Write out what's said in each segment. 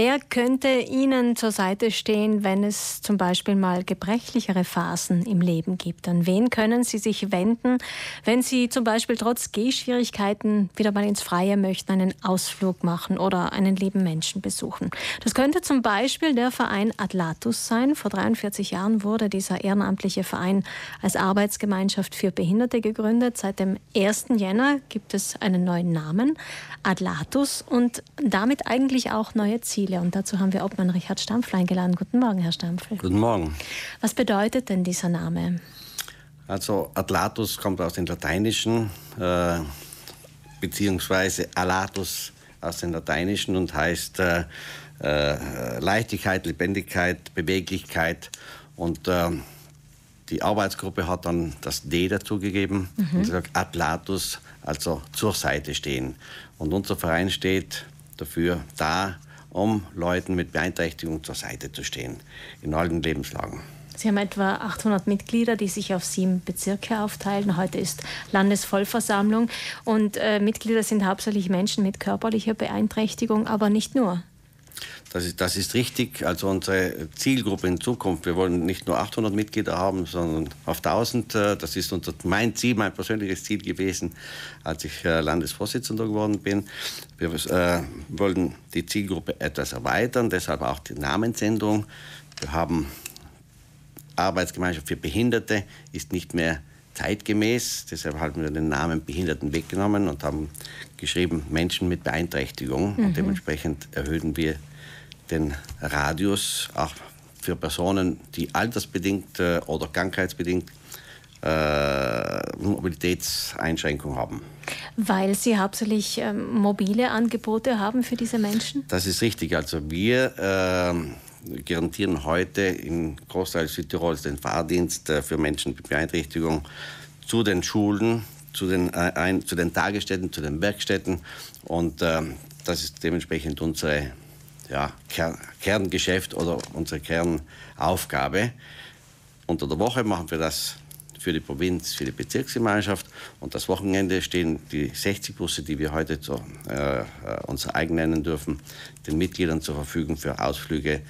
Wer könnte Ihnen zur Seite stehen, wenn es zum Beispiel mal gebrechlichere Phasen im Leben gibt? An wen können Sie sich wenden, wenn Sie zum Beispiel trotz Gehschwierigkeiten wieder mal ins Freie möchten, einen Ausflug machen oder einen lieben Menschen besuchen? Das könnte zum Beispiel der Verein Atlatus sein. Vor 43 Jahren wurde dieser ehrenamtliche Verein als Arbeitsgemeinschaft für Behinderte gegründet. Seit dem 1. Jänner gibt es einen neuen Namen, Atlatus, und damit eigentlich auch neue Ziele. Ziele. Und dazu haben wir Obmann Richard Stampfl eingeladen. Guten Morgen, Herr Stampfl. Guten Morgen. Was bedeutet denn dieser Name? Also Atlatus kommt aus dem Lateinischen, äh, beziehungsweise Alatus aus dem Lateinischen und heißt äh, äh, Leichtigkeit, Lebendigkeit, Beweglichkeit. Und äh, die Arbeitsgruppe hat dann das D dazugegeben mhm. und gesagt Atlatus, also zur Seite stehen. Und unser Verein steht dafür da, um Leuten mit Beeinträchtigung zur Seite zu stehen, in allen Lebenslagen. Sie haben etwa 800 Mitglieder, die sich auf sieben Bezirke aufteilen. Heute ist Landesvollversammlung und äh, Mitglieder sind hauptsächlich Menschen mit körperlicher Beeinträchtigung, aber nicht nur. Das ist, das ist richtig. Also unsere Zielgruppe in Zukunft, wir wollen nicht nur 800 Mitglieder haben, sondern auf 1000. Äh, das ist unser, mein Ziel, mein persönliches Ziel gewesen, als ich äh, Landesvorsitzender geworden bin. Wir äh, wollen die Zielgruppe etwas erweitern, deshalb auch die Namensänderung. Wir haben Arbeitsgemeinschaft für Behinderte, ist nicht mehr zeitgemäß. Deshalb haben wir den Namen Behinderten weggenommen und haben geschrieben Menschen mit Beeinträchtigung. Mhm. Und dementsprechend erhöhen wir den Radius auch für Personen, die altersbedingt äh, oder krankheitsbedingt äh, Mobilitätseinschränkungen haben. Weil Sie hauptsächlich äh, mobile Angebote haben für diese Menschen? Das ist richtig. Also wir äh, garantieren heute in Großteil Südtirols den Fahrdienst äh, für Menschen mit Beeinträchtigung zu den Schulen, zu den, äh, ein, zu den Tagesstätten, zu den Werkstätten. Und ähm, das ist dementsprechend unsere ja, Kern, Kerngeschäft oder unsere Kernaufgabe. Unter der Woche machen wir das für die Provinz, für die Bezirksgemeinschaft. Und das Wochenende stehen die 60 Busse, die wir heute zu, äh, unser eigen nennen dürfen, den Mitgliedern zur Verfügung für Ausflüge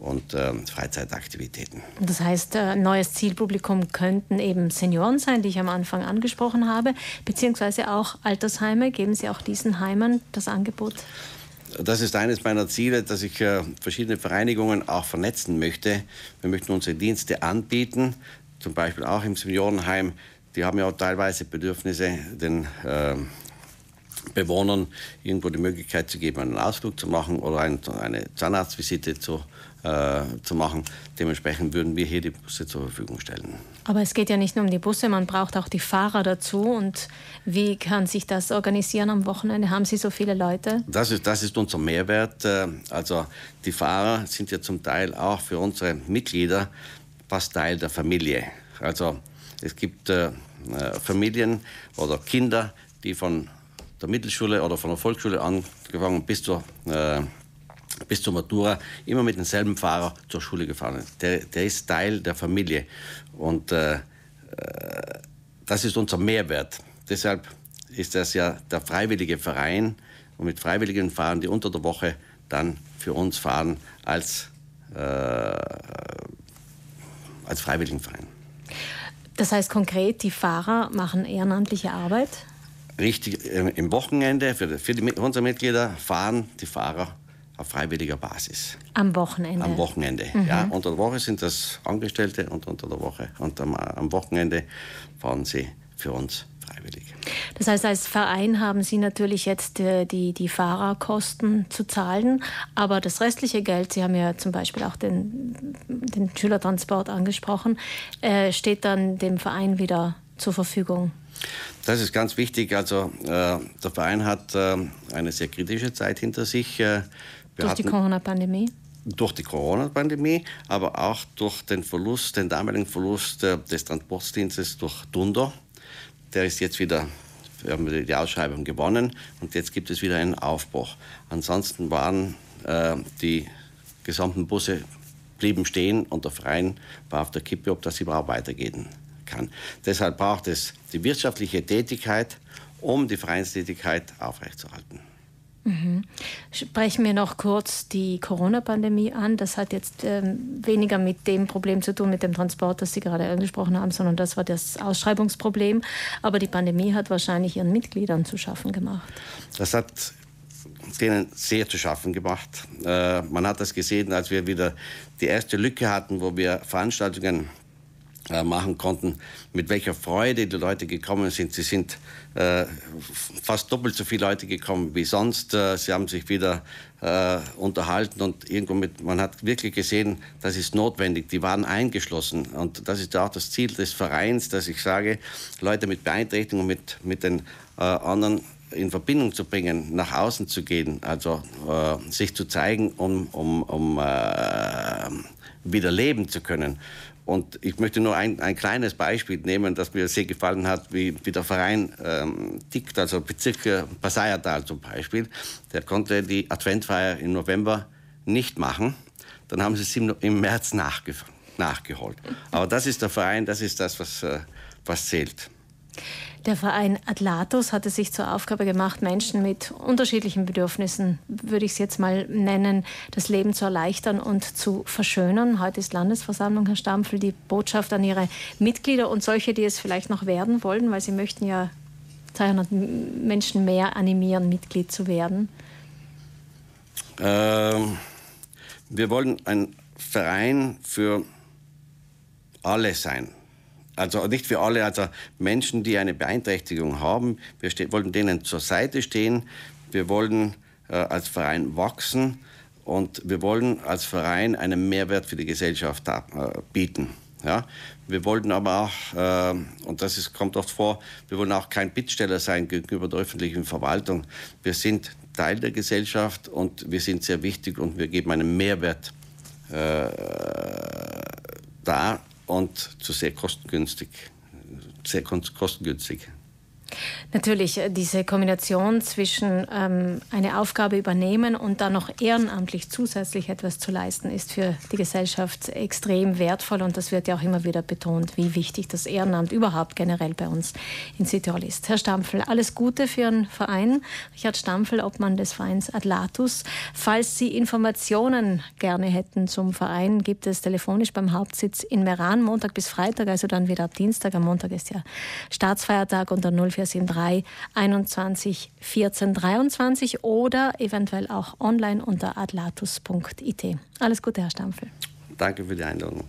und äh, Freizeitaktivitäten. Das heißt, äh, neues Zielpublikum könnten eben Senioren sein, die ich am Anfang angesprochen habe, beziehungsweise auch Altersheime. Geben Sie auch diesen Heimen das Angebot? Das ist eines meiner Ziele, dass ich äh, verschiedene Vereinigungen auch vernetzen möchte. Wir möchten unsere Dienste anbieten, zum Beispiel auch im Seniorenheim. Die haben ja auch teilweise Bedürfnisse, den äh, Bewohnern irgendwo die Möglichkeit zu geben, einen Ausflug zu machen oder ein, eine Zahnarztvisite zu äh, zu machen. Dementsprechend würden wir hier die Busse zur Verfügung stellen. Aber es geht ja nicht nur um die Busse, man braucht auch die Fahrer dazu. Und wie kann sich das organisieren am Wochenende? Haben Sie so viele Leute? Das ist, das ist unser Mehrwert. Äh, also die Fahrer sind ja zum Teil auch für unsere Mitglieder fast Teil der Familie. Also es gibt äh, äh, Familien oder Kinder, die von der Mittelschule oder von der Volksschule angefangen bis zur äh, bis zur Matura immer mit demselben Fahrer zur Schule gefahren. Der, der ist Teil der Familie und äh, äh, das ist unser Mehrwert. Deshalb ist das ja der freiwillige Verein und mit Freiwilligen fahren, die unter der Woche dann für uns fahren als, äh, als Freiwilligenverein. Das heißt konkret, die Fahrer machen ehrenamtliche Arbeit? Richtig, im Wochenende für, für die, unsere Mitglieder fahren die Fahrer auf freiwilliger Basis. Am Wochenende? Am Wochenende, mhm. ja. Unter der Woche sind das Angestellte und unter der Woche und am, am Wochenende fahren sie für uns freiwillig. Das heißt, als Verein haben Sie natürlich jetzt äh, die, die Fahrerkosten zu zahlen, aber das restliche Geld, Sie haben ja zum Beispiel auch den, den Schülertransport angesprochen, äh, steht dann dem Verein wieder zur Verfügung. Das ist ganz wichtig. Also äh, der Verein hat äh, eine sehr kritische Zeit hinter sich. Äh, durch die Corona-Pandemie? Durch die Corona-Pandemie, aber auch durch den Verlust, den damaligen Verlust des Transportdienstes durch Dunder. Der ist jetzt wieder, wir haben die Ausschreibung gewonnen und jetzt gibt es wieder einen Aufbruch. Ansonsten waren äh, die gesamten Busse blieben stehen und der Verein war auf der Kippe, ob das überhaupt weitergehen kann. Deshalb braucht es die wirtschaftliche Tätigkeit, um die Vereinstätigkeit aufrechtzuerhalten. Mhm. Sprechen wir noch kurz die Corona-Pandemie an. Das hat jetzt ähm, weniger mit dem Problem zu tun, mit dem Transport, das Sie gerade angesprochen haben, sondern das war das Ausschreibungsproblem. Aber die Pandemie hat wahrscheinlich Ihren Mitgliedern zu schaffen gemacht. Das hat denen sehr zu schaffen gemacht. Äh, man hat das gesehen, als wir wieder die erste Lücke hatten, wo wir Veranstaltungen machen konnten, mit welcher Freude die Leute gekommen sind. Sie sind äh, fast doppelt so viele Leute gekommen wie sonst. Äh, sie haben sich wieder äh, unterhalten und irgendwo mit, man hat wirklich gesehen, das ist notwendig. Die waren eingeschlossen und das ist auch das Ziel des Vereins, dass ich sage, Leute mit Beeinträchtigungen, mit, mit den äh, anderen in Verbindung zu bringen, nach außen zu gehen, also äh, sich zu zeigen, um, um, um wieder leben zu können. Und ich möchte nur ein, ein kleines Beispiel nehmen, das mir sehr gefallen hat, wie, wie der Verein ähm, tickt, also Bezirk Passaiertal zum Beispiel. Der konnte die Adventfeier im November nicht machen. Dann haben sie es im, im März nachge nachgeholt. Aber das ist der Verein, das ist das, was, äh, was zählt. Der Verein Atlatus hatte sich zur Aufgabe gemacht, Menschen mit unterschiedlichen Bedürfnissen, würde ich es jetzt mal nennen, das Leben zu erleichtern und zu verschönern. Heute ist Landesversammlung, Herr Stampfel, die Botschaft an Ihre Mitglieder und solche, die es vielleicht noch werden wollen, weil Sie möchten ja 200 Menschen mehr animieren, Mitglied zu werden. Ähm, wir wollen ein Verein für alle sein. Also nicht für alle, also Menschen, die eine Beeinträchtigung haben. Wir wollen denen zur Seite stehen. Wir wollen äh, als Verein wachsen und wir wollen als Verein einen Mehrwert für die Gesellschaft äh, bieten. Ja? Wir wollten aber auch, äh, und das ist, kommt oft vor, wir wollen auch kein Bittsteller sein gegenüber der öffentlichen Verwaltung. Wir sind Teil der Gesellschaft und wir sind sehr wichtig und wir geben einen Mehrwert äh, da und zu sehr kostengünstig. Sehr kostengünstig. Natürlich, äh, diese Kombination zwischen ähm, eine Aufgabe übernehmen und dann noch ehrenamtlich zusätzlich etwas zu leisten, ist für die Gesellschaft extrem wertvoll und das wird ja auch immer wieder betont, wie wichtig das Ehrenamt überhaupt generell bei uns in Südtirol ist. Herr Stampfel, alles Gute für Ihren Verein. Richard Stampfel, Obmann des Vereins Atlatus. Falls Sie Informationen gerne hätten zum Verein, gibt es telefonisch beim Hauptsitz in Meran Montag bis Freitag, also dann wieder ab Dienstag. Am Montag ist ja Staatsfeiertag unter 04 473 21 14 23 oder eventuell auch online unter atlatus.it. Alles Gute, Herr Stampfel. Danke für die Einladung.